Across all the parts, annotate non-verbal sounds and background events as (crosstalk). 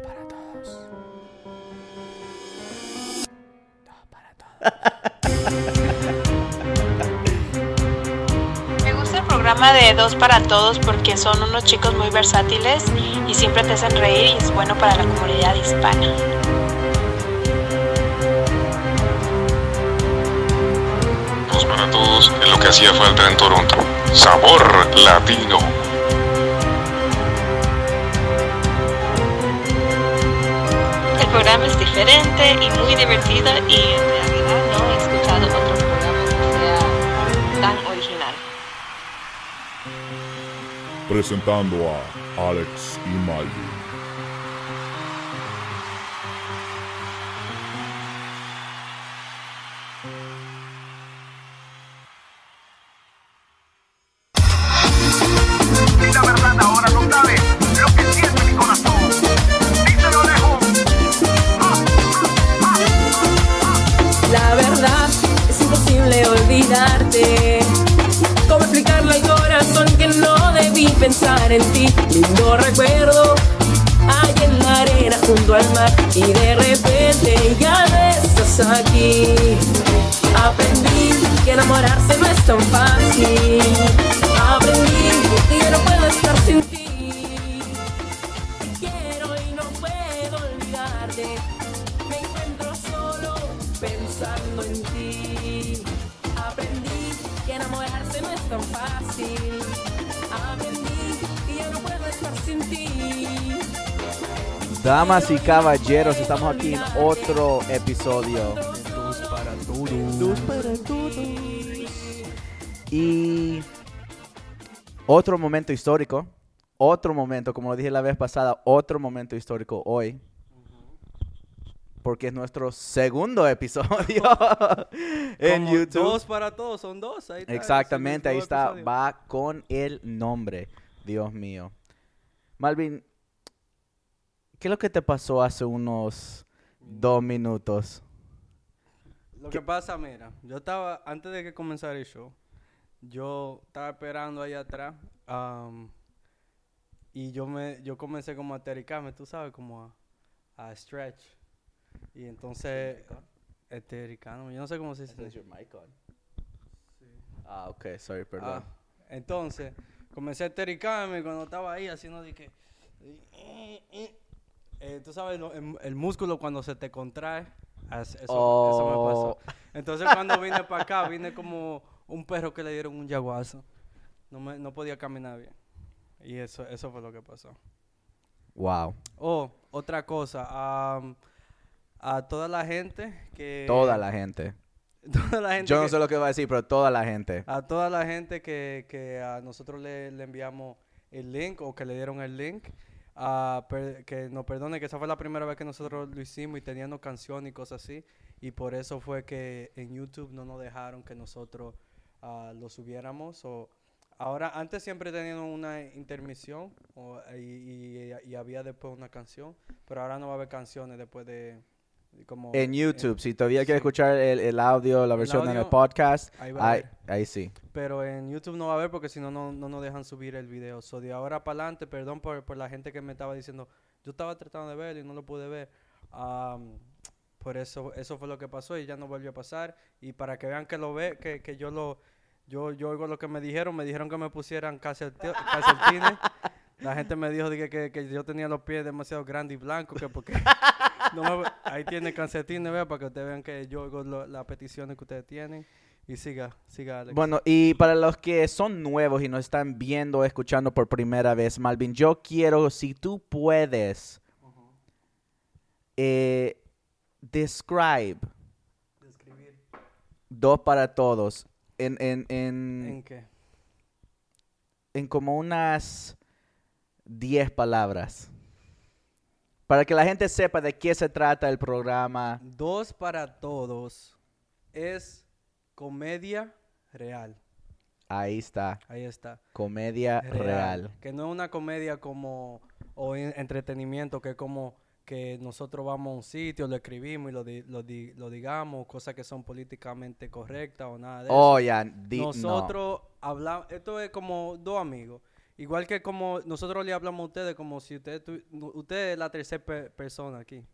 para todos. Dos para todos. Me gusta el programa de Dos para Todos porque son unos chicos muy versátiles y siempre te hacen reír y es bueno para la comunidad hispana. Dos para todos es lo que hacía falta en Toronto. Sabor latino. Diferente y muy divertido y en realidad no he escuchado otro programa que sea tan original. presentando a Alex y Malvin. Olvidarte. ¿Cómo explicarle al corazón que no debí pensar en ti? Lindo recuerdo, hay en la arena junto al mar y de repente ya no estás aquí. Aprendí que enamorarse no es tan fácil. Aprendí que yo no puedo estar sin tan fácil. Aprendí que yo no puedo estar sin ti. Damas y caballeros, estamos aquí en otro episodio. Dos para todos. para todos. Y otro momento histórico. Otro momento, como lo dije la vez pasada, otro momento histórico hoy. Porque es nuestro segundo episodio (laughs) (laughs) en Como YouTube. Dos para todos, son dos. Ahí está, Exactamente, ahí está. episodio. Va con el nombre. Dios mío. Malvin, ¿qué es lo que te pasó hace unos dos minutos? Lo que pasa, mira, yo estaba, antes de que comenzara el show, yo estaba esperando ahí atrás y yo me, yo comencé como a tericarme, tú sabes, como a, a stretch. Y entonces, estericándome, yo no sé cómo se dice. Ah, ok, sorry, perdón. Ah, entonces, comencé a estericarme cuando estaba ahí haciendo de que... eh, tú sabes, lo- el, el músculo cuando se te contrae, as- eso, eso me Oh. pasó. Entonces cuando vine para acá, vine como un perro que le dieron un yaguazo. No, me, no podía caminar bien. Y eso, eso fue lo que pasó. Wow. Oh, otra cosa. am, a toda la gente que... Toda la gente. (laughs) toda la gente Yo no que- sé lo que va a decir, pero toda la gente. a toda la gente que, que a nosotros le, le enviamos el link o que le dieron el link, ah, per- que nos perdone que esa fue la primera vez que nosotros lo hicimos y teníamos canciones y cosas así. Y por eso fue que en YouTube no nos dejaron que nosotros ah, lo subiéramos. O, ahora, antes siempre teníamos una intermisión o- y, y- y había después una canción, pero ahora no va a haber canciones después de... Como, En YouTube, si todavía quieres sí. escuchar el, el audio, la versión en el audio, podcast, ahí va ahí, sí. Pero en YouTube no va a haber porque si no, no no nos dejan subir el video. So, de ahora para adelante, perdón por, por la gente que me estaba diciendo, yo estaba tratando de verlo y no lo pude ver. Am, por eso, eso fue lo que pasó y ya no volvió a pasar. Y para que vean que lo ve, que, que yo lo, yo, yo oigo lo que me dijeron, me dijeron que me pusieran calceti- (laughs) calcetines. La gente me dijo que, que, que yo tenía los pies demasiado grandes y blancos, que porque (laughs) no me- ahí tiene calcetines, vea, para que ustedes vean que yo oigo lo- las peticiones que ustedes tienen. Y siga, siga, Alex. Bueno, y para los que son nuevos y nos están viendo, escuchando por primera vez, Malvin, yo quiero, si tú puedes, eh, describe Describir. dos para todos en, en, en, ¿En qué? en como unas 10 palabras. Para que la gente sepa de qué se trata el programa. Dos para todos es comedia real. Ahí está, Ahí está. comedia real. Que no es una comedia como o en- entretenimiento que es como que nosotros vamos a un sitio, lo escribimos y lo, di- lo, di- lo digamos, cosas que son políticamente correctas o nada de eso. Oh, ya, no. Nosotros hablamos, esto es como dos amigos Igual que como nosotros le hablamos a ustedes, como si ustedes, tu- usted es la tercera pe- persona aquí.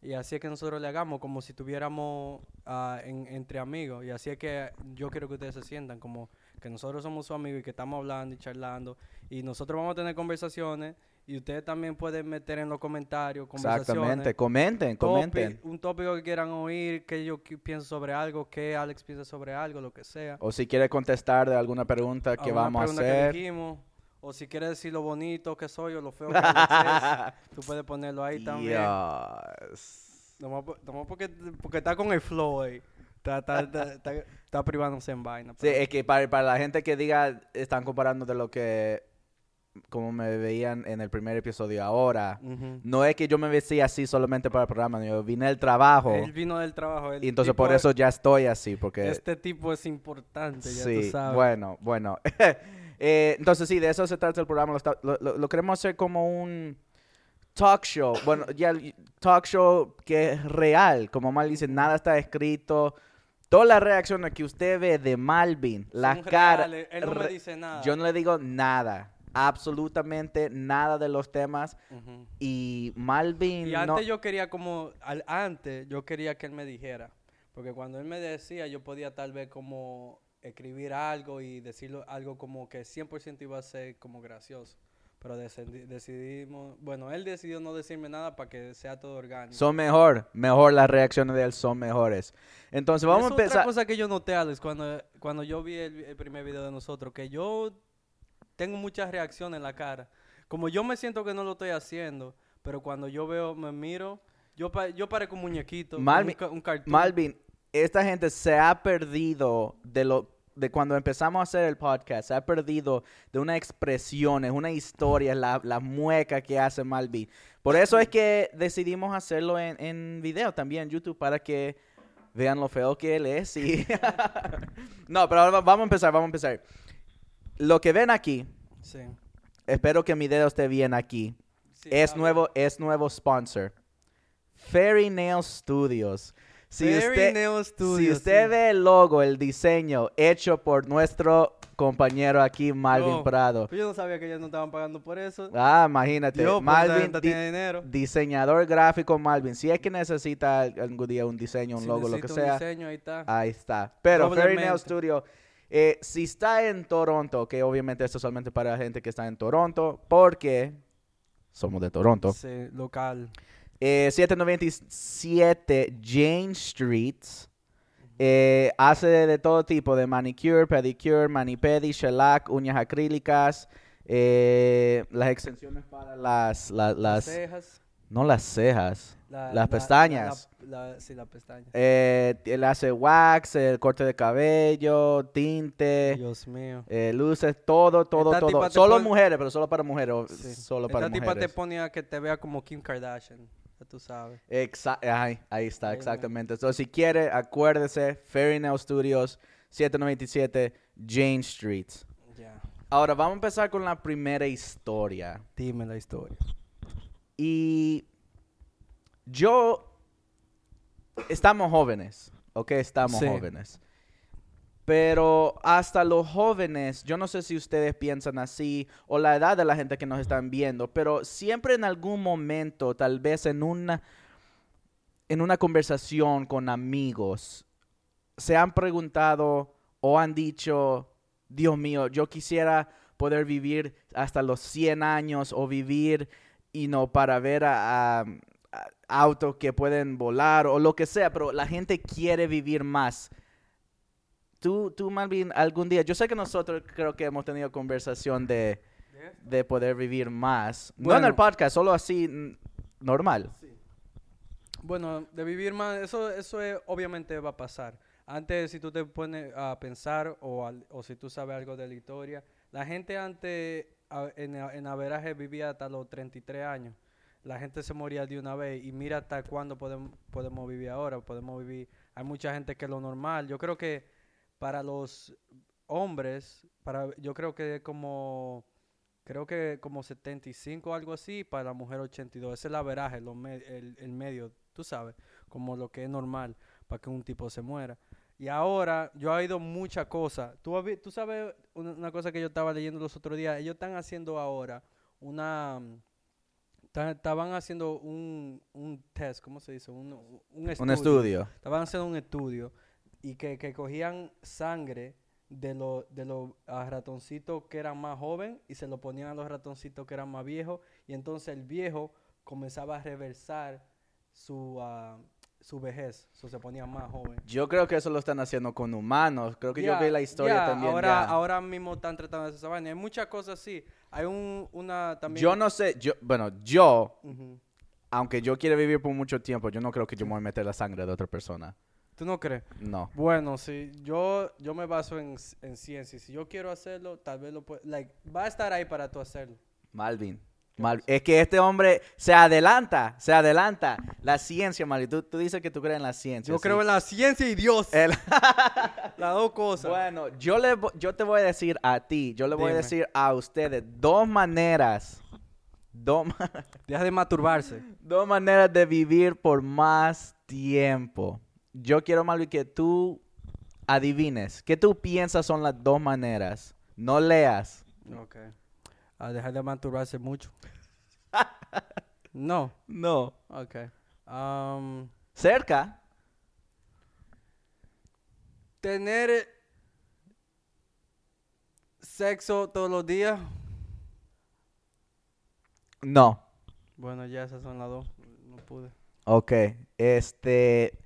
Y así es que nosotros le hagamos como si tuviéramos ah, en- entre amigos. Y así es que yo quiero que ustedes se sientan como que nosotros somos sus amigos y que estamos hablando y charlando. Y nosotros vamos a tener conversaciones. Y ustedes también pueden meter en los comentarios conversaciones. Exactamente. Comenten, comenten. un tópico que quieran oír, que yo pienso sobre algo, que Alex piensa sobre algo, lo que sea. O si quiere contestar de alguna pregunta que Alguna vamos a que hacer. dijimos, o si quieres decir lo bonito que soy o lo feo que es, (laughs) tú puedes ponerlo ahí también. Yes. Nomás, nomás porque, porque está con el flow ahí. Está, está, está, (laughs) está, está privándose en vaina. Sí, es que para, para la gente que diga, están comparando de lo que, como me veían en el primer episodio ahora, no es que yo me vestía así solamente para el programa, yo vine del trabajo Él vino del trabajo. y entonces por es- eso ya estoy así, porque... Este tipo es importante, ya sí, tú sabes. bueno, bueno. (laughs) Eh, entonces sí, de eso se trata el programa, lo, está- lo- lo- lo queremos hacer como un talk show, bueno, ya el talk show que es real, como Mal dice, nada está escrito. Todas las reacciones que usted ve de Malvin, las caras... Él no me dice nada. Yo no le digo nada, absolutamente nada de los temas. Y Malvin Y no... antes yo quería como, al, antes yo quería que él me dijera, porque cuando él me decía yo podía tal vez como escribir algo y decirlo algo como que 100% iba a ser como gracioso. Pero decidi- decidimos, bueno, él decidió no decirme nada para que sea todo orgánico. Son mejor, mejor las reacciones de él son mejores. Entonces vamos a es otra empezar... cosa que yo noté, Alex, cuando, cuando yo vi el, el primer video de nosotros, que yo tengo muchas reacciones en la cara. Como yo me siento que no lo estoy haciendo, pero cuando yo veo, me miro, yo, pa- yo parezco un muñequito, Malvin- un, un. Malvin, esta gente se ha perdido de lo de cuando empezamos a hacer el podcast, se ha perdido de una expresión, es una historia, la, la mueca que hace Malvin. Por eso es que decidimos hacerlo en, en video también en YouTube para que vean lo feo que él es. y- (laughs) no, pero ahora va- vamos a empezar, vamos a empezar. Lo que ven aquí, Sí. espero que mi dedo esté bien aquí. Sí, es nuevo, es nuevo sponsor. Fairy Nail Studios. Si Fairy usted, Nail si usted sí. ve el logo, el diseño hecho por nuestro compañero aquí, Malvin Yo- Prado. Yo no sabía que ellos no estaban pagando por eso. Ah, imagínate. Pues, Malvin, di- dinero. diseñador gráfico Malvin. Si es que necesita algún día un diseño, un Si logo, lo que un sea, diseño, ahí está. ahí está. Pero Fairy Nail. Studio, eh, si está en Toronto, que obviamente esto es solamente para la gente que está en Toronto, porque somos de Toronto. Sí, local. Eh, 797 Jane Street. Eh, hace de, todo tipo, de manicure, pedicure, manipedi, shellac, uñas acrílicas, eh, las extensiones para las, la- las, cejas. no las cejas, la- las la- pestañas. la- la- sí, las pestañas. Eh, él hace wax, el corte de cabello, tinte, Dios mío. luces, todo, todo, Esta todo. Solo mujeres, pero solo para mujeres, Sí. solo para te pone a que te vea como Kim Kardashian. Ya tú sabes. Exa- ahí, ahí está, exactamente. Entonces, si quiere, acuérdese, Fairy Nail Studios, 797 Jane Street. Ya. Ahora, vamos a empezar con la primera historia. Dime la historia. Y yo, estamos jóvenes, ¿ok? Estamos Sí. jóvenes. Pero hasta los jóvenes, yo no sé si ustedes piensan así o la edad de la gente que nos están viendo, pero siempre en algún momento, tal vez en una, en una conversación con amigos, se han preguntado o han dicho, Dios mío, yo quisiera poder vivir hasta los 100 años o vivir y no para ver a, autos que pueden volar o lo que sea, pero la gente quiere vivir más. Tú, tú Malvin, algún día, yo sé que nosotros creo que hemos tenido conversación de, de poder vivir más. no en el Bueno. podcast, solo así normal. Bueno, de vivir más, eso, eso es- obviamente va a pasar. Antes, si tú te pones a pensar o, al- o si tú sabes algo de la historia, la gente antes a- en, en averaje vivía hasta los 33 años. La gente se moría de una vez y mira hasta cuándo podemos, podemos vivir ahora. Podemos vivir, hay mucha gente que es lo normal. Yo creo que para los hombres, para, yo creo que es como, creo que como 75 o algo así, para la mujer 82. Ese es el averaje, lo me- el, el medio, tú sabes, como lo que es normal para que un tipo se muera. Y ahora yo he oído muchas cosas. ¿Tú, tú sabes una, una cosa que yo estaba leyendo los otros días. Ellos están haciendo ahora una... ta- Estaban haciendo un, un test, ¿cómo se dice? Un, un Un estudio. Estaban haciendo un estudio y que, que cogían sangre de los de los ah, ratoncitos que eran más jóvenes y se lo ponían a los ratoncitos que eran más viejos y entonces el viejo comenzaba a reversar su, ah, su vejez, so se ponía más joven. Yo creo que eso lo están haciendo con humanos. Creo que yo vi la historia también. Ahora, ahora mismo están tratando de hacer esa vaina. Hay muchas cosas así. Hay un, una también... Yo no sé, yo, bueno, yo, aunque yo quiera vivir por mucho tiempo, yo no creo que yo me voy a meter la sangre de otra persona. ¿Tú no crees? No. Bueno, sí, yo, yo me baso en, en ciencia. Si yo quiero hacerlo, tal vez lo pueda... Like, va a estar ahí para tú hacerlo. Malvin. Mal- es que este hombre se adelanta, se adelanta. La ciencia, Malvin. Tú, tú dices que tú crees en la ciencia. Yo ¿sí? creo en la ciencia y Dios. El- (laughs) Las dos cosas. bueno, yo, le, yo te voy a decir a ti, yo le voy a decir a ustedes dos maneras, dos, Deja de masturbarse. (laughs) dos maneras de vivir por más tiempo. Yo quiero, Malvin, que tú adivines. ¿Qué tú piensas son las dos maneras? No leas. Ok. A dejar de masturbarse mucho. (laughs) no. No. Ok. Um, Cerca. tener sexo todos los días. No. Bueno, ya esas son las dos. No pude. Ok, este,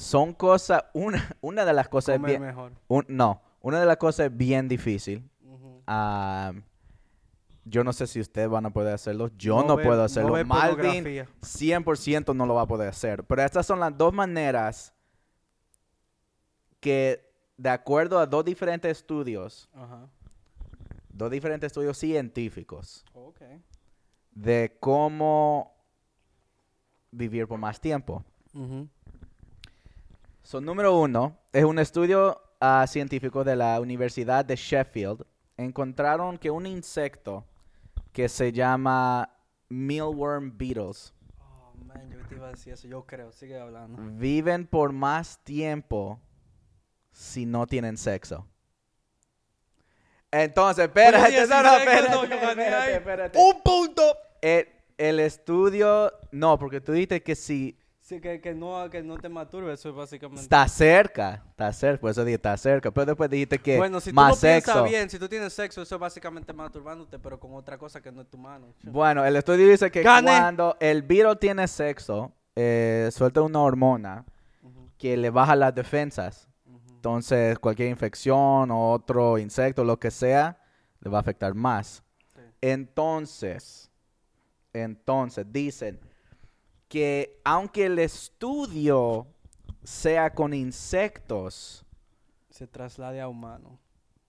son cosas, una, una de las cosas es Comer bien, mejor. un- no, una de las cosas es bien difícil. Yo no sé si ustedes van a poder hacerlo, yo No no, puedo no hacerlo. ver Malvin pornografía. 100% no lo va a poder hacer, pero estas son las dos maneras que, de acuerdo a dos diferentes estudios, Ajá. dos diferentes estudios científicos, Ok. de cómo vivir por más tiempo. Ujú. So, número uno, es un estudio ah, científico de la Universidad de Sheffield. Encontraron que un insecto que se llama mealworm beetles Oh, man, yo te iba a decir eso. Yo creo. Sigue hablando. viven por más tiempo si no tienen sexo. Entonces, espérate, no, no, espérate. ¡Un punto! El, el estudio, no, porque tú dijiste que si Sí, que, que, no, que no te masturbes. Eso es básicamente. está cerca, está cerca, por eso dije está cerca, pero después dijiste que bueno, si tú más lo sexo. piensas bien, si tú tienes sexo, eso es básicamente masturbándote, pero con otra cosa que no es tu mano. Bueno, el estudio dice que Gané. cuando el virus tiene sexo, eh, suelta una hormona que le baja las defensas. Entonces, cualquier infección o otro insecto, lo que sea, le va a afectar más. Sí. Entonces, entonces dicen que aunque el estudio sea con insectos, Se traslade a humano.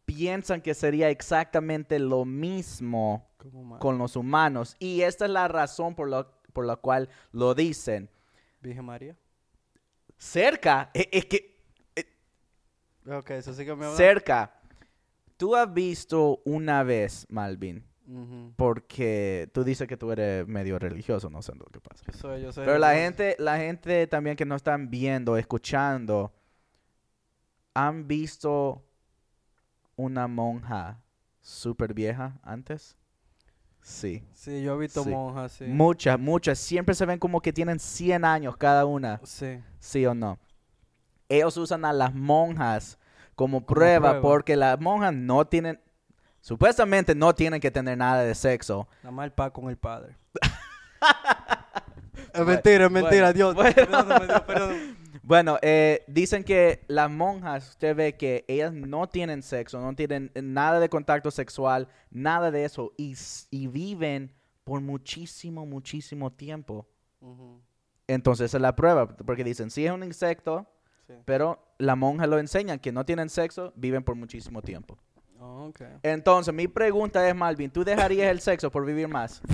piensan que sería exactamente lo mismo humano. con los humanos. Y esta es la razón por, lo- por la cual lo dicen. Virgen María. Cerca, e- es que Ok, eso sí que me cerca. Tú has visto una vez, Malvin, Porque tú dices que tú eres medio religioso, no sé lo que pasa. Yo soy, yo soy Pero la gente, la gente también que no están viendo, escuchando, ¿han visto una monja súper vieja antes? Sí. Sí, yo he visto Sí. monjas, sí. Muchas, muchas. Siempre se ven como que tienen 100 años cada una. Sí. ¿Sí o no? Ellos usan a las monjas como prueba, prueba. porque las monjas no tienen, supuestamente no tienen que tener nada de sexo. Nada más el pa con el padre. (laughs) es mentira, es mentira, bueno, Dios. bueno. Perdóname, Dios, perdóname. (laughs) Bueno, eh, dicen que las monjas, usted ve que ellas no tienen sexo, no tienen nada de contacto sexual, nada de eso, y, viven por muchísimo, muchísimo tiempo. Entonces esa es la prueba, porque dicen, sí es un insecto, sí. pero la monja lo enseñan, que no tienen sexo, viven por muchísimo tiempo. Oh. Entonces, mi pregunta es, Malvin, ¿tú dejarías el sexo por vivir más? (laughs)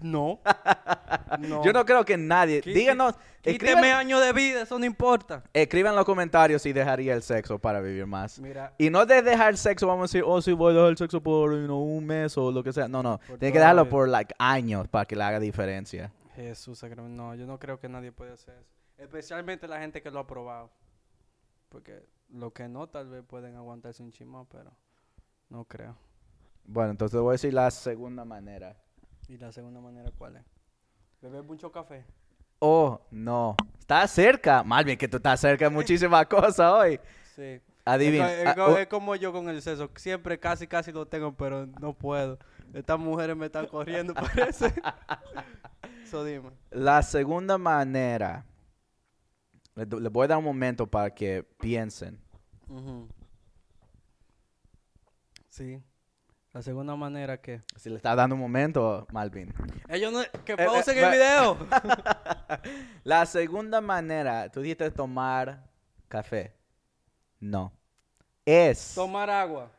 No. (laughs) no. Yo no creo que nadie. Quí- Díganos, escriban, años de vida, eso no importa. escriban en los comentarios si dejaría el sexo para vivir más. Mira, Y no de dejar el sexo, vamos a decir, oh, sí, voy a dejar el sexo por you know, un mes o lo que sea. No, no. Tienes que dejarlo por like años para que le haga diferencia. Jesús, no, yo no creo que nadie puede hacer eso. Especialmente la gente que lo ha probado. Porque lo que no, tal vez pueden aguantarse un chismo, pero no creo. Bueno, entonces voy a decir la segunda manera. ¿Y la segunda manera cuál es? Beber mucho café. Oh, no. Estás cerca. Más bien que tú estás cerca de muchísimas (laughs) cosas hoy. Sí. Adivina. Es, Ah, co- oh, es como yo con el sexo. Siempre casi, casi lo tengo, pero no puedo. Estas mujeres me están corriendo, (laughs) parece. (laughs) Eso dime. La segunda manera. Les les voy a dar un momento para que piensen. Ujú. Sí. La segunda manera que... Si le estás dando un momento, Malvin. Ellos no... Que eh, pausen el video. (laughs) La segunda manera, tú dijiste tomar café. No. Es. Tomar agua.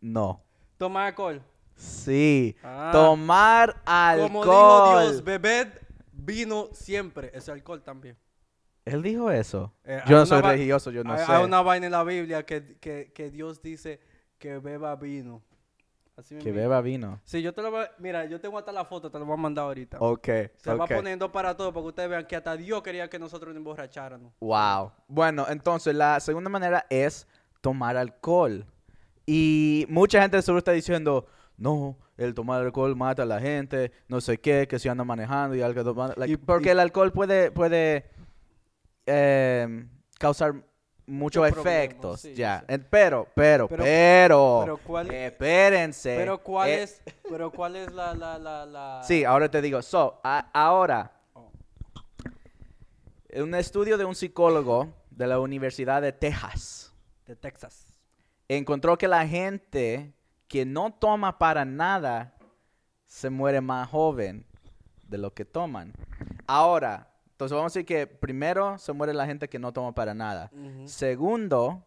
No. Tomar alcohol. Sí. Ah. Tomar alcohol. Como dijo Dios, bebed vino siempre. Es alcohol también. Él dijo eso. Eh, yo no soy religioso, yo no hay, sé. hay una vaina en la Biblia que, que, que Dios dice que beba vino. Así Que beba vino. Sí, yo te lo voy a... Mira, yo tengo hasta la foto, te lo voy a mandar ahorita. Ok. Se va poniendo para todo para que ustedes vean que hasta Dios quería que nosotros nos emborracháramos. Wow. Bueno, entonces la segunda manera es tomar alcohol. Y mucha gente seguro está diciendo, no, el tomar alcohol mata a la gente, no sé qué, que se anda manejando y algo. like, Y- porque y- el alcohol puede, puede em, causar muchos efectos. sí, ya. sí. Pero, pero, Pero- pero, pero ¿cuál- espérense. Pero ¿cuál Eh, es, pero cuál es la, la, la, la... Sí, ahora te digo. So, a- ahora, Oh. un estudio de un psicólogo de la Universidad de Texas De Texas. encontró que la gente que no toma para nada se muere más joven de lo que toman. Ahora, entonces vamos a decir que primero se muere la gente que no toma para nada. Segundo,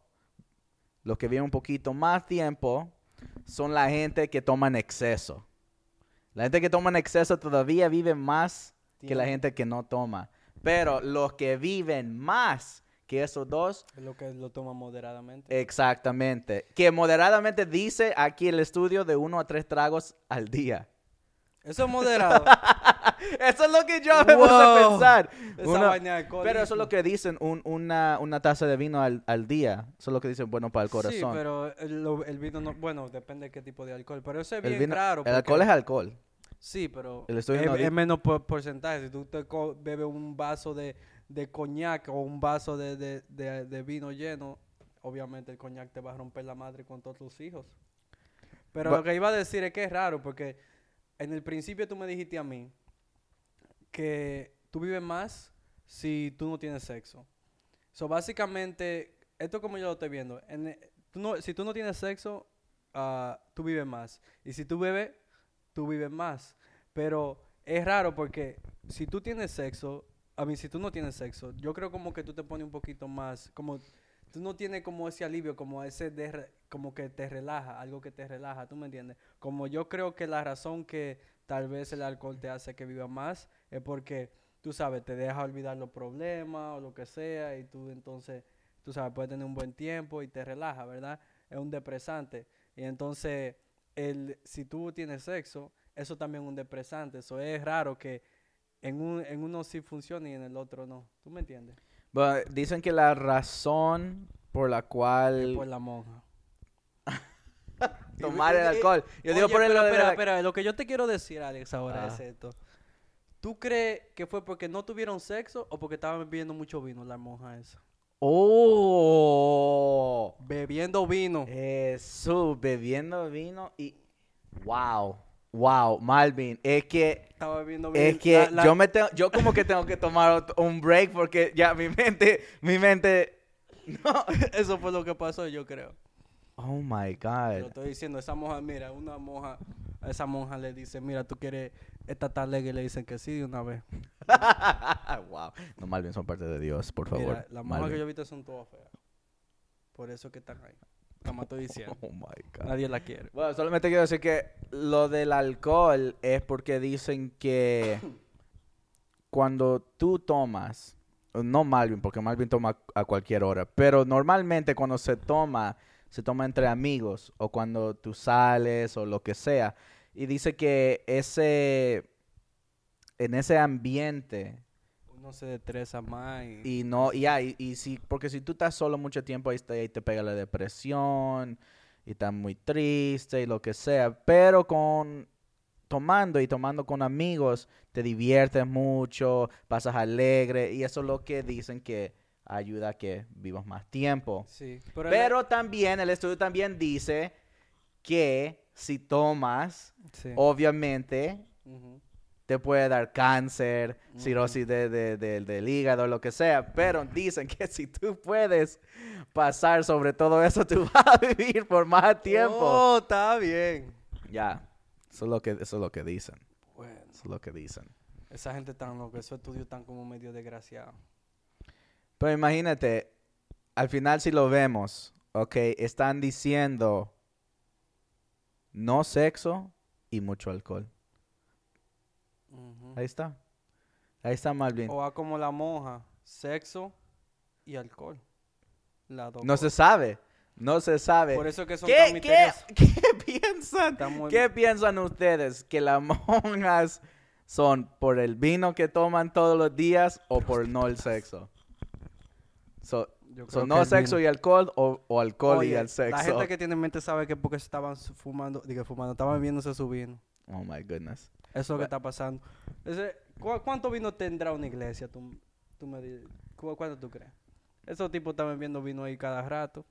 los que viven un poquito más tiempo son la gente que toma en exceso. La gente que toma en exceso todavía vive más que la gente que no toma. Pero los que viven más que esos dos, Es lo que lo toma moderadamente. exactamente. Que moderadamente dice aquí el estudio de uno a tres tragos al día. Eso es moderado. (laughs) (laughs) Eso es lo que yo me puse a pensar. Pero eso es lo que dicen, un- una, una taza de vino al, al día. Eso es lo que dicen, bueno, para el corazón. Sí, pero el, el vino no... Bueno, depende de qué tipo de alcohol. Pero eso es el, bien vino- raro. el alcohol es alcohol. Sí, pero es, menos por- porcentaje. Si tú te bebes un vaso de, de coñac o un vaso de, de, de- de vino lleno, obviamente el coñac te va a romper la madre con todos tus hijos. Pero lo que iba a decir es que es raro porque en el principio tú me dijiste a mí que tú vives más si tú no tienes sexo. So, básicamente, esto como yo lo estoy viendo, en, eh, tú no- si tú no tienes sexo, ah, tú vives más. Y si tú bebes, tú vives más. Pero es raro porque si tú tienes sexo, a mí si tú no tienes sexo, yo creo como que tú te pones un poquito más, como tú no tienes como ese alivio, como ese como que te relaja, algo que te relaja, ¿tú me entiendes? Como yo creo que la razón que tal vez el alcohol te hace que viva más es porque tú sabes, te deja olvidar los problemas o lo que sea y tú entonces, tú sabes, puedes tener un buen tiempo y te relaja, ¿verdad? Es un depresante. Y entonces, el, si tú tienes sexo, eso también es un depresante. Eso es raro que en, un, en uno sí funcione y en el otro no. ¿Tú me entiendes? Bueno, dicen que la razón por la cual Por la monja. (laughs) tomar el alcohol. Yo Oye, digo por el espera, la- espera, lo que yo te quiero decir, Alex, ahora Ah. es esto. ¿Tú crees que fue porque no tuvieron sexo o porque estaban bebiendo mucho vino la monja esa? Oh, Bebiendo vino. Jesús, bebiendo vino y wow, wow, Malvin, es que Estaba bebiendo vino. es que La- la- yo me tengo, yo como que tengo que tomar un break porque ya mi mente, mi mente, (laughs) no. (laughs) Eso fue lo que pasó, yo creo. Oh my Te lo God. estoy diciendo, esa monja, mira, una monja, a esa monja le dice, mira, tú quieres esta ley", y le dicen que sí de una vez. (laughs) wow. No, Malvin, son parte de Dios, por favor. Mira, las monjas que yo he visto son todas feas. Por eso que están ahí. Como estoy diciendo. (laughs) Oh my God. Nadie la quiere. Bueno, solamente quiero decir que lo del alcohol es porque dicen que (coughs) cuando tú tomas, no Malvin, porque Malvin toma a cualquier hora, pero normalmente cuando se toma, se toma entre amigos o cuando tú sales o lo que sea. Y dice que ese, en ese ambiente No se destreza más. Y, Y no, y ya, y, y si, porque si tú estás solo mucho tiempo, ahí, te, ahí te pega la depresión, y estás muy triste y lo que sea. Pero con tomando y tomando con amigos, te diviertes mucho, pasas alegre, y eso es lo que dicen que ayuda a que vivas más tiempo. sí. Pero, Pero también, el estudio también dice que si tomas, sí. obviamente te puede dar cáncer, cirrosis de, de- de- del hígado, lo que sea. Pero dicen que si tú puedes pasar sobre todo eso, (laughs) tú vas a vivir por más tiempo. Oh, está bien. Ya, eso es lo que, eso es lo que dicen. Bueno, Eso es lo que dicen. esa gente tan loca, esos estudios están como medio desgraciados. Pero imagínate, al final si lo vemos, ok, están diciendo no sexo y mucho alcohol. Ahí está. Ahí está más bien. O va como la monja, sexo y alcohol. Dos No se sabe. No se sabe. Por eso que son ¿Qué, tan (laughs) qué, piensan? Muy- ¿Qué piensan ustedes? ¿Que las monjas son por el vino que toman todos los días o por no el sexo? So, Yo creo no sexo y alcohol o, o alcohol y el sexo. La gente que tiene en mente sabe que porque estaban fumando, digo fumando, estaban bebiéndose su vino. Oh my goodness. Eso es lo que está pasando. Ese- ¿cu- ¿Cuánto vino tendrá una iglesia? Tú, tú me cu- ¿Cuánto tú crees? Esos tipos están bebiendo vino ahí cada rato.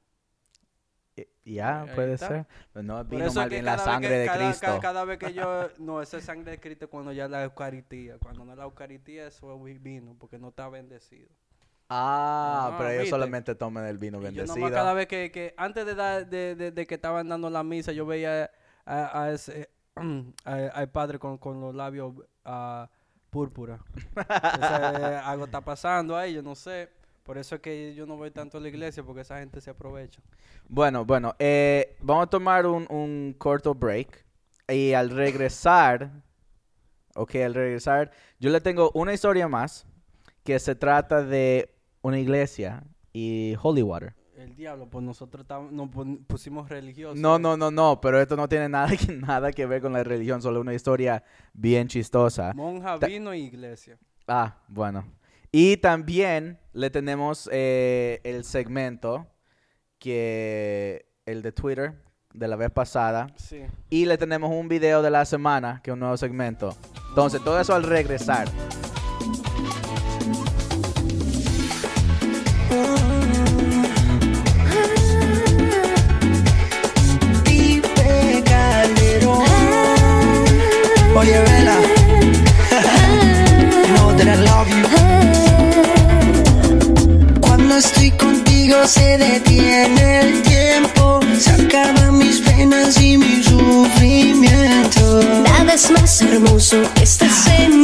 Ya, puede está. ser. Pero no, vino más bien la sangre que- de cada- Cristo. Cada, cada vez que yo... (laughs) No, esa es sangre de Cristo cuando ya la Eucaristía. Cuando no es la Eucaristía, eso es vi- vino, porque no está bendecido. Ah, Ah, pero ellos ¿viste? solamente toman el vino yo bendecido. nomás cada vez que, que antes de, dar- de, de- de que estaban dando la misa, yo veía a, a ese, (clears throat) al padre con, con los labios ah, púrpura. Entonces, (laughs) algo está pasando ahí, yo no sé. Por eso es que yo no voy tanto a la iglesia, porque esa gente se aprovecha. Bueno, bueno, eh, vamos a tomar un, un corto break. Y al regresar, ok, al regresar, yo le tengo una historia más que se trata de una iglesia y holy water. El diablo, pues nosotros nos pusimos religiosos. No, no, no, no, pero esto no tiene (laughs) nada que, nada que ver con la religión, solo una historia bien chistosa. Monja, Ta- vino y iglesia. Ah, bueno. Y también le tenemos eh, el segmento que el de Twitter de la vez pasada. Sí. Y le tenemos un video de la semana, que es un nuevo segmento. Entonces, todo eso al regresar. Oye, vela. Know that I love you. Cuando estoy contigo se detiene el tiempo. Se acaban mis penas y mi sufrimiento. Nada es más hermoso que este sentimiento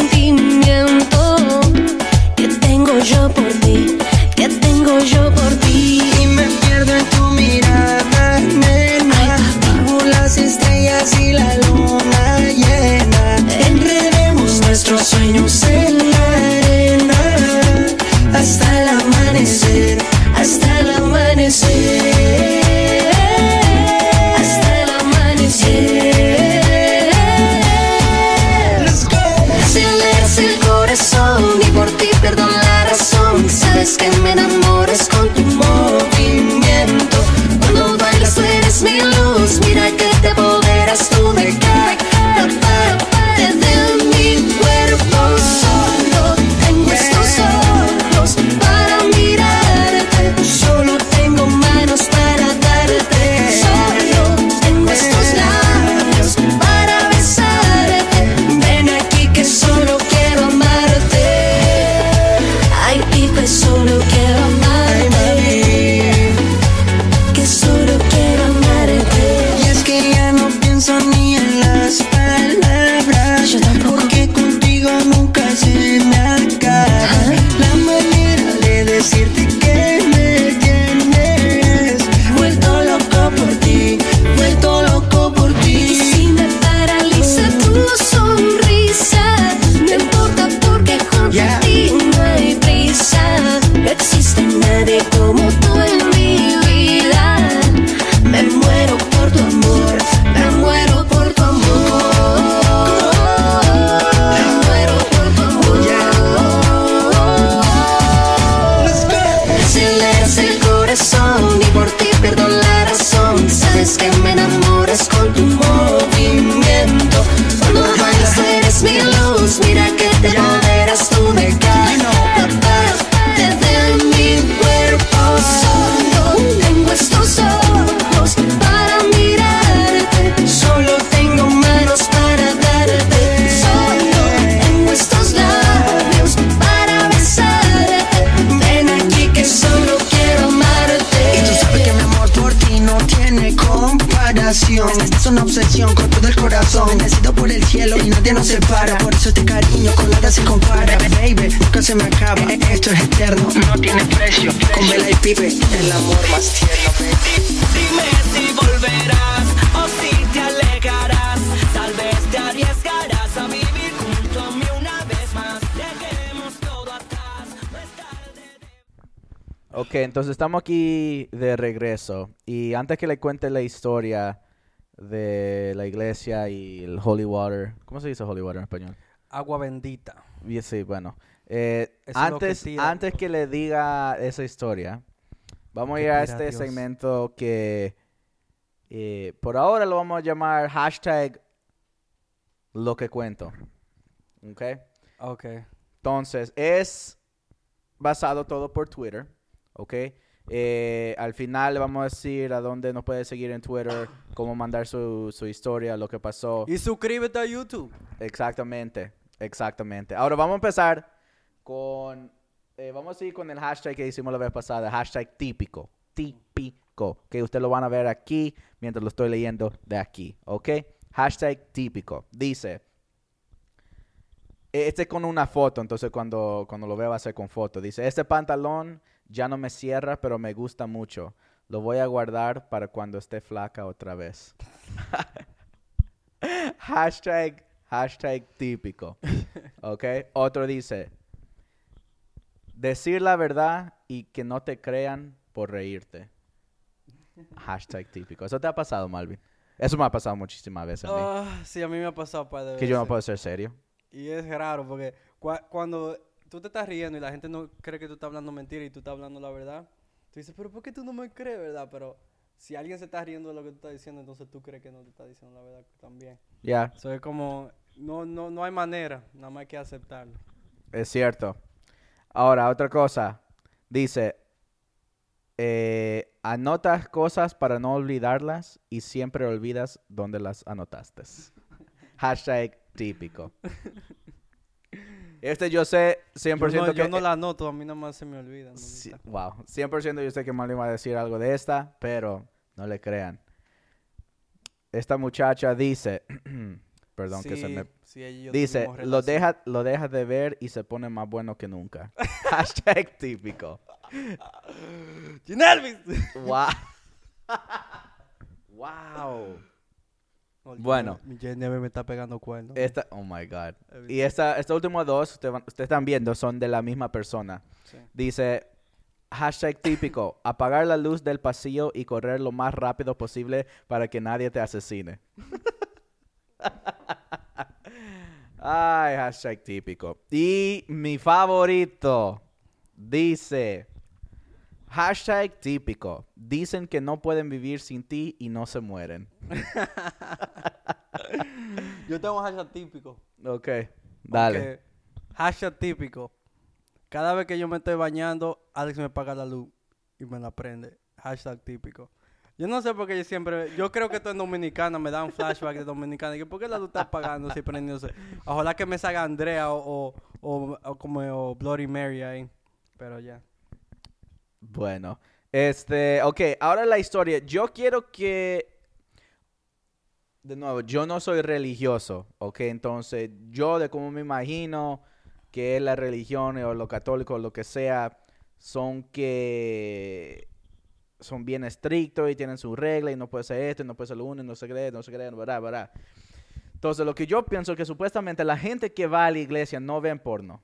cielo y nadie nos separa. Por eso este cariño con nada se compara. Baby, nunca se me acaba. Esto es eterno, no tiene precio. Con Vela y Pipe, el amor más tierno. Dime si volverás o si te alejarás. Tal vez te arriesgarás a vivir junto a mí una vez más. Dejemos todo atrás. No es tarde. Ok, entonces estamos aquí de regreso. Y antes que le cuente la historia de la iglesia y el holy water. ¿Cómo se dice holy water en español? Agua bendita. Y sí, bueno. eh, Eso es lo que antes, antes que le diga esa historia, vamos a ir a este Dios. segmento que eh, por ahora lo vamos a llamar hashtag lo que cuento. ¿Ok? Ok. Entonces, es basado todo por Twitter, ¿ok? Eh, al final le vamos a decir a dónde nos puede seguir en Twitter, cómo mandar su, su historia, lo que pasó. Y suscríbete a YouTube. Exactamente, exactamente. Ahora vamos a empezar con, eh, vamos a seguir con el hashtag que hicimos la vez pasada, hashtag típico, típico, que ustedes lo van a ver aquí mientras lo estoy leyendo de aquí, ¿ok? Hashtag típico. Dice, este es con una foto, entonces cuando, cuando lo vea va a ser con foto. Dice, este pantalón ya no me cierra, pero me gusta mucho. Lo voy a guardar para cuando esté flaca otra vez. (laughs) hashtag, hashtag típico. ¿Ok? Otro dice, decir la verdad y que no te crean por reírte. Hashtag típico. ¿Eso te ha pasado, Malvin? Eso me ha pasado muchísimas veces a mí. Ah, sí, a mí me ha pasado un par de que yo no veces. puedo ser serio. Y es raro porque cua- cuando tú te estás riendo y la gente no cree que tú estás hablando mentira y tú estás hablando la verdad, tú dices, pero ¿por qué tú no me crees, verdad? Pero si alguien se está riendo de lo que tú estás diciendo, entonces tú crees que no te está diciendo la verdad también. Ya, Eso es como, no, no, no hay manera, nada más hay que aceptarlo. es cierto. Ahora, otra cosa. Dice, eh, anotas cosas para no olvidarlas y siempre olvidas dónde las anotaste. (laughs) Hashtag típico. Este yo sé 100% Yo no, que... yo no la anoto, a mí nada más se me olvida. Sí, mamita. wow, 100% yo sé que Marlon va a decir algo de esta, pero no le crean. Esta muchacha dice, (clears throat) perdón que se Sí, me... sí, Dice, lo deja, lo deja de ver y se pone más bueno que nunca. (laughs) Hashtag típico. Wow. wow. (laughs) Bueno. Mi Ginelvis me está pegando cuernos. Esta, oh my God. Y esta, estas últimas dos, usted ustedes están viendo, son de la misma persona. Sí. Dice, hashtag típico, apagar la luz del pasillo y correr lo más rápido posible para que nadie te asesine. (laughs) Ay, hashtag típico. Y mi favorito dice, hashtag típico, dicen que no pueden vivir sin ti y no se mueren. (laughs) Yo tengo hashtag típico. Ok, dale. Hashtag típico. Cada vez que yo me estoy bañando, Alex me apaga la luz y me la prende. Hashtag típico. Yo no sé por qué yo siempre... Yo creo que esto en Dominicana me da un flashback de Dominicana. Y que, ¿Por qué la luz está apagando y prendiéndose? Ojalá que me salga Andrea o, o, o, o como o Bloody Mary ahí. Pero ya. Bueno, este, ok, ahora la historia. Yo quiero que, de nuevo, yo no soy religioso, ok, entonces yo de cómo me imagino que la religión o lo católico o lo que sea, son que son bien estrictos y tienen su regla y no puede ser esto, y no puede ser lo uno, y no se cree, no se cree, verdad, verdad. Entonces lo que yo pienso que supuestamente la gente que va a la iglesia no ven porno.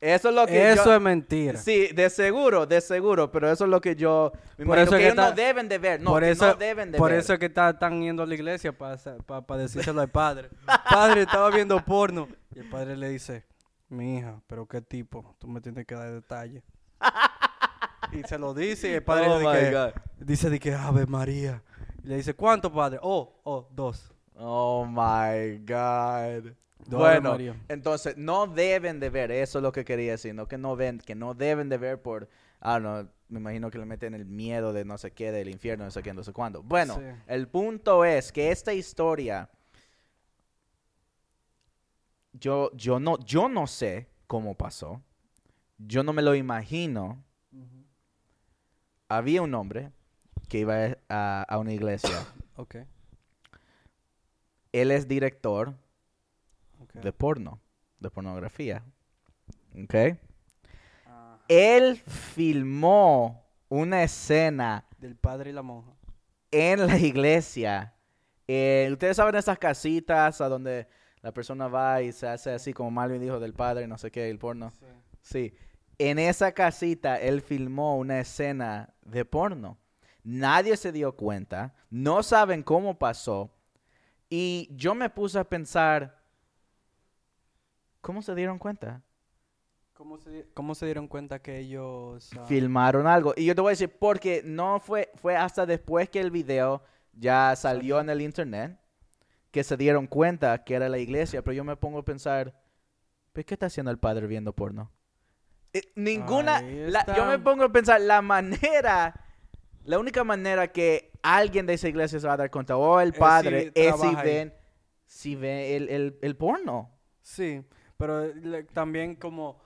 Eso es lo que Eso yo- es mentira. Sí, de seguro, de seguro, pero eso es lo que yo me Por eso que que ellos no deben de ver, no, por eso, no deben de por ver. eso es que está- están yendo a la iglesia para decírselo al padre. Padre, estaba viendo porno. Y el padre le dice, mi hija, pero qué tipo, tú me tienes que dar detalles. y se lo dice y el padre Oh que- dice de que Ave María. Y le dice, ¿cuánto padre? Oh, oh, dos. Oh my God. Bueno, María. entonces no deben de ver, eso es lo que quería decir, no que no ven, que no deben de ver por, ah, no, me imagino que le meten el miedo de no sé qué, del infierno, no sé qué, no sé cuándo. Bueno, Sí. el punto es que esta historia, yo, yo no, yo no sé cómo pasó, yo no me lo imagino. Había un hombre que iba a, a una iglesia (coughs) Ok. él es director Ok. de porno, de pornografía. ¿Ok? Él filmó una escena del padre y la monja. en la iglesia. Eh, Ustedes saben esas casitas a donde la persona va y se hace así como Malvin dijo del padre, no sé qué, el porno. Sí. Sí. En esa casita él filmó una escena de porno. Nadie se dio cuenta. No saben cómo pasó. Y yo me puse a pensar, ¿cómo se dieron cuenta? ¿Cómo se, di- cómo se dieron cuenta que ellos... ah, Filmaron algo. Y yo te voy a decir, porque no fue, fue hasta después que el video ya salió en el internet que se dieron cuenta que era la iglesia. Pero yo me pongo a pensar, ¿pero ¿qué está haciendo el padre viendo porno? Eh, ninguna, la- yo me pongo a pensar, la manera, la única manera que alguien de esa iglesia se va a dar cuenta, o el si padre, es si ven, si ven el, el, el porno. Sí, pero le- también como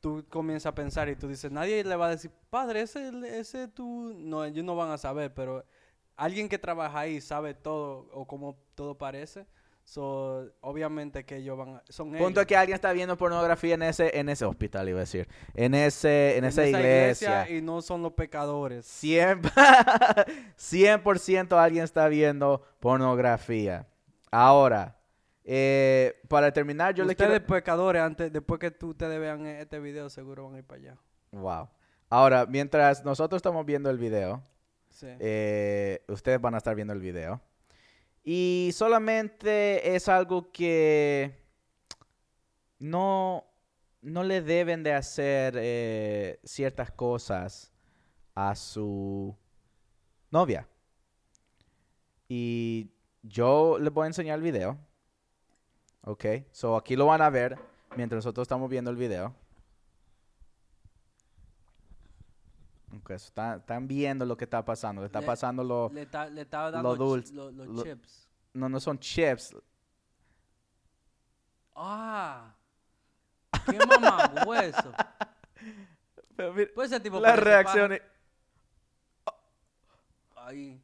tú comienzas a pensar y tú dices, nadie le va a decir, padre, ese, ese tú, no, ellos no van a saber, pero alguien que trabaja ahí sabe todo o cómo todo parece, so, obviamente que ellos van a, son Punto ellos. que alguien está viendo pornografía en ese, en ese hospital, iba a decir. En ese, en, esa, iglesia. y no son los pecadores. 100%, 100% (laughs) alguien está viendo pornografía. Ahora, eh, para terminar, yo le Ustedes quiero... pecadores, antes, después que tú, ustedes vean este video, seguro van a ir para allá. Wow. Ahora, mientras nosotros estamos viendo el video, Sí. eh, ustedes van a estar viendo el video. Y solamente es algo que no, no le deben de hacer eh, ciertas cosas a su novia. Y yo les voy a enseñar el video. Ok, so aquí lo van a ver mientras nosotros estamos viendo el video. Ok, so está- están viendo lo que está pasando. Le está Le- pasando lo... le, ta- le estaba lo dando dulce, lo- los lo- chips. No, no son chips. Ah, qué mamahueso. (laughs) Pero mira, Pues ese tipo las reacciones... paja. Ahí,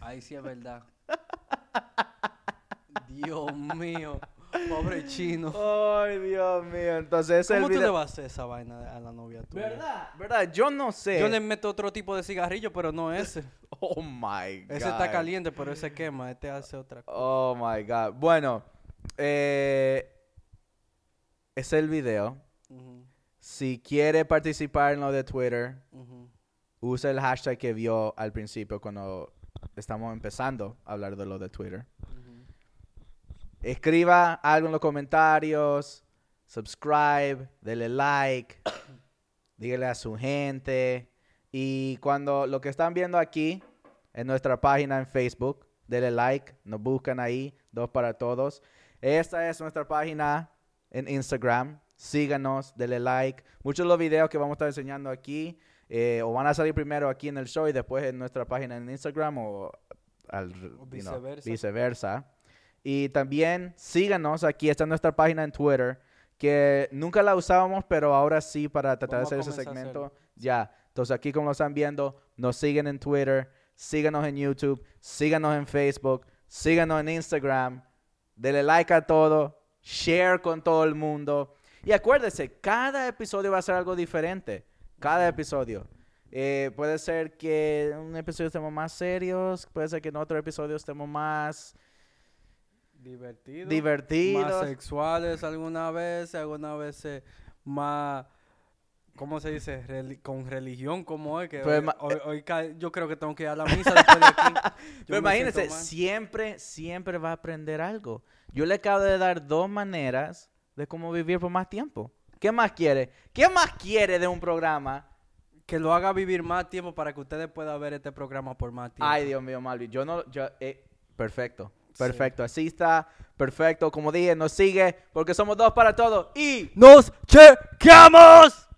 ahí sí es verdad. (laughs) Dios mío, pobre chino. Ay, Dios mío. Entonces ese es el ¿Cómo tú le vas a hacer esa vaina a la novia tuya? ¿Verdad? ¿Verdad? Yo no sé. Yo le meto otro tipo de cigarrillo, pero no ese. (laughs) Oh my God. Ese está caliente, pero ese quema. Este hace otra cosa. Oh my God. Bueno, eh, ese es el video. Si quiere participar en lo de Twitter, ujú. usa el hashtag que vio al principio cuando estamos empezando a hablar de lo de Twitter. Escriba algo en los comentarios, subscribe, dele like, (coughs) dígale a su gente. Y cuando lo que están viendo aquí en nuestra página en Facebook, dele like, nos buscan ahí, dos para todos. Esta es nuestra página en Instagram. Síganos, dele like. Muchos de los videos que vamos a estar enseñando aquí eh, o van a salir primero aquí en el show y después en nuestra página en Instagram o al, you know, viceversa. Y también síganos, aquí está nuestra página en Twitter, que nunca la usábamos, pero ahora sí para tratar de hacer ese segmento. Ya, entonces aquí como lo están viendo, nos siguen en Twitter, síganos en YouTube, síganos en Facebook, síganos en Instagram, denle like a todo, share con todo el mundo. Y acuérdense, cada episodio va a ser algo diferente, cada episodio. Eh, puede ser que en un episodio estemos más serios, puede ser que en otro episodio estemos más Divertido. divertidos. Más sexuales alguna vez, alguna vez más, ¿cómo se dice? Reli- con religión como es. Que Pues hoy, ma- hoy- hoy ca- yo creo que tengo que ir a la misa después de aquí. (laughs) Pero me imagínense, siempre, siempre va a aprender algo. Yo le acabo de dar dos maneras de cómo vivir por más tiempo. ¿Qué más quiere? ¿Qué más quiere de un programa? Que lo haga vivir más tiempo para que ustedes puedan ver este programa por más tiempo. Ay, Dios mío, Malvin. Yo no, yo, eh, perfecto, perfecto. Así está, perfecto. Como dije, nos sigue porque somos dos para todo. Y ¡Nos chequeamos!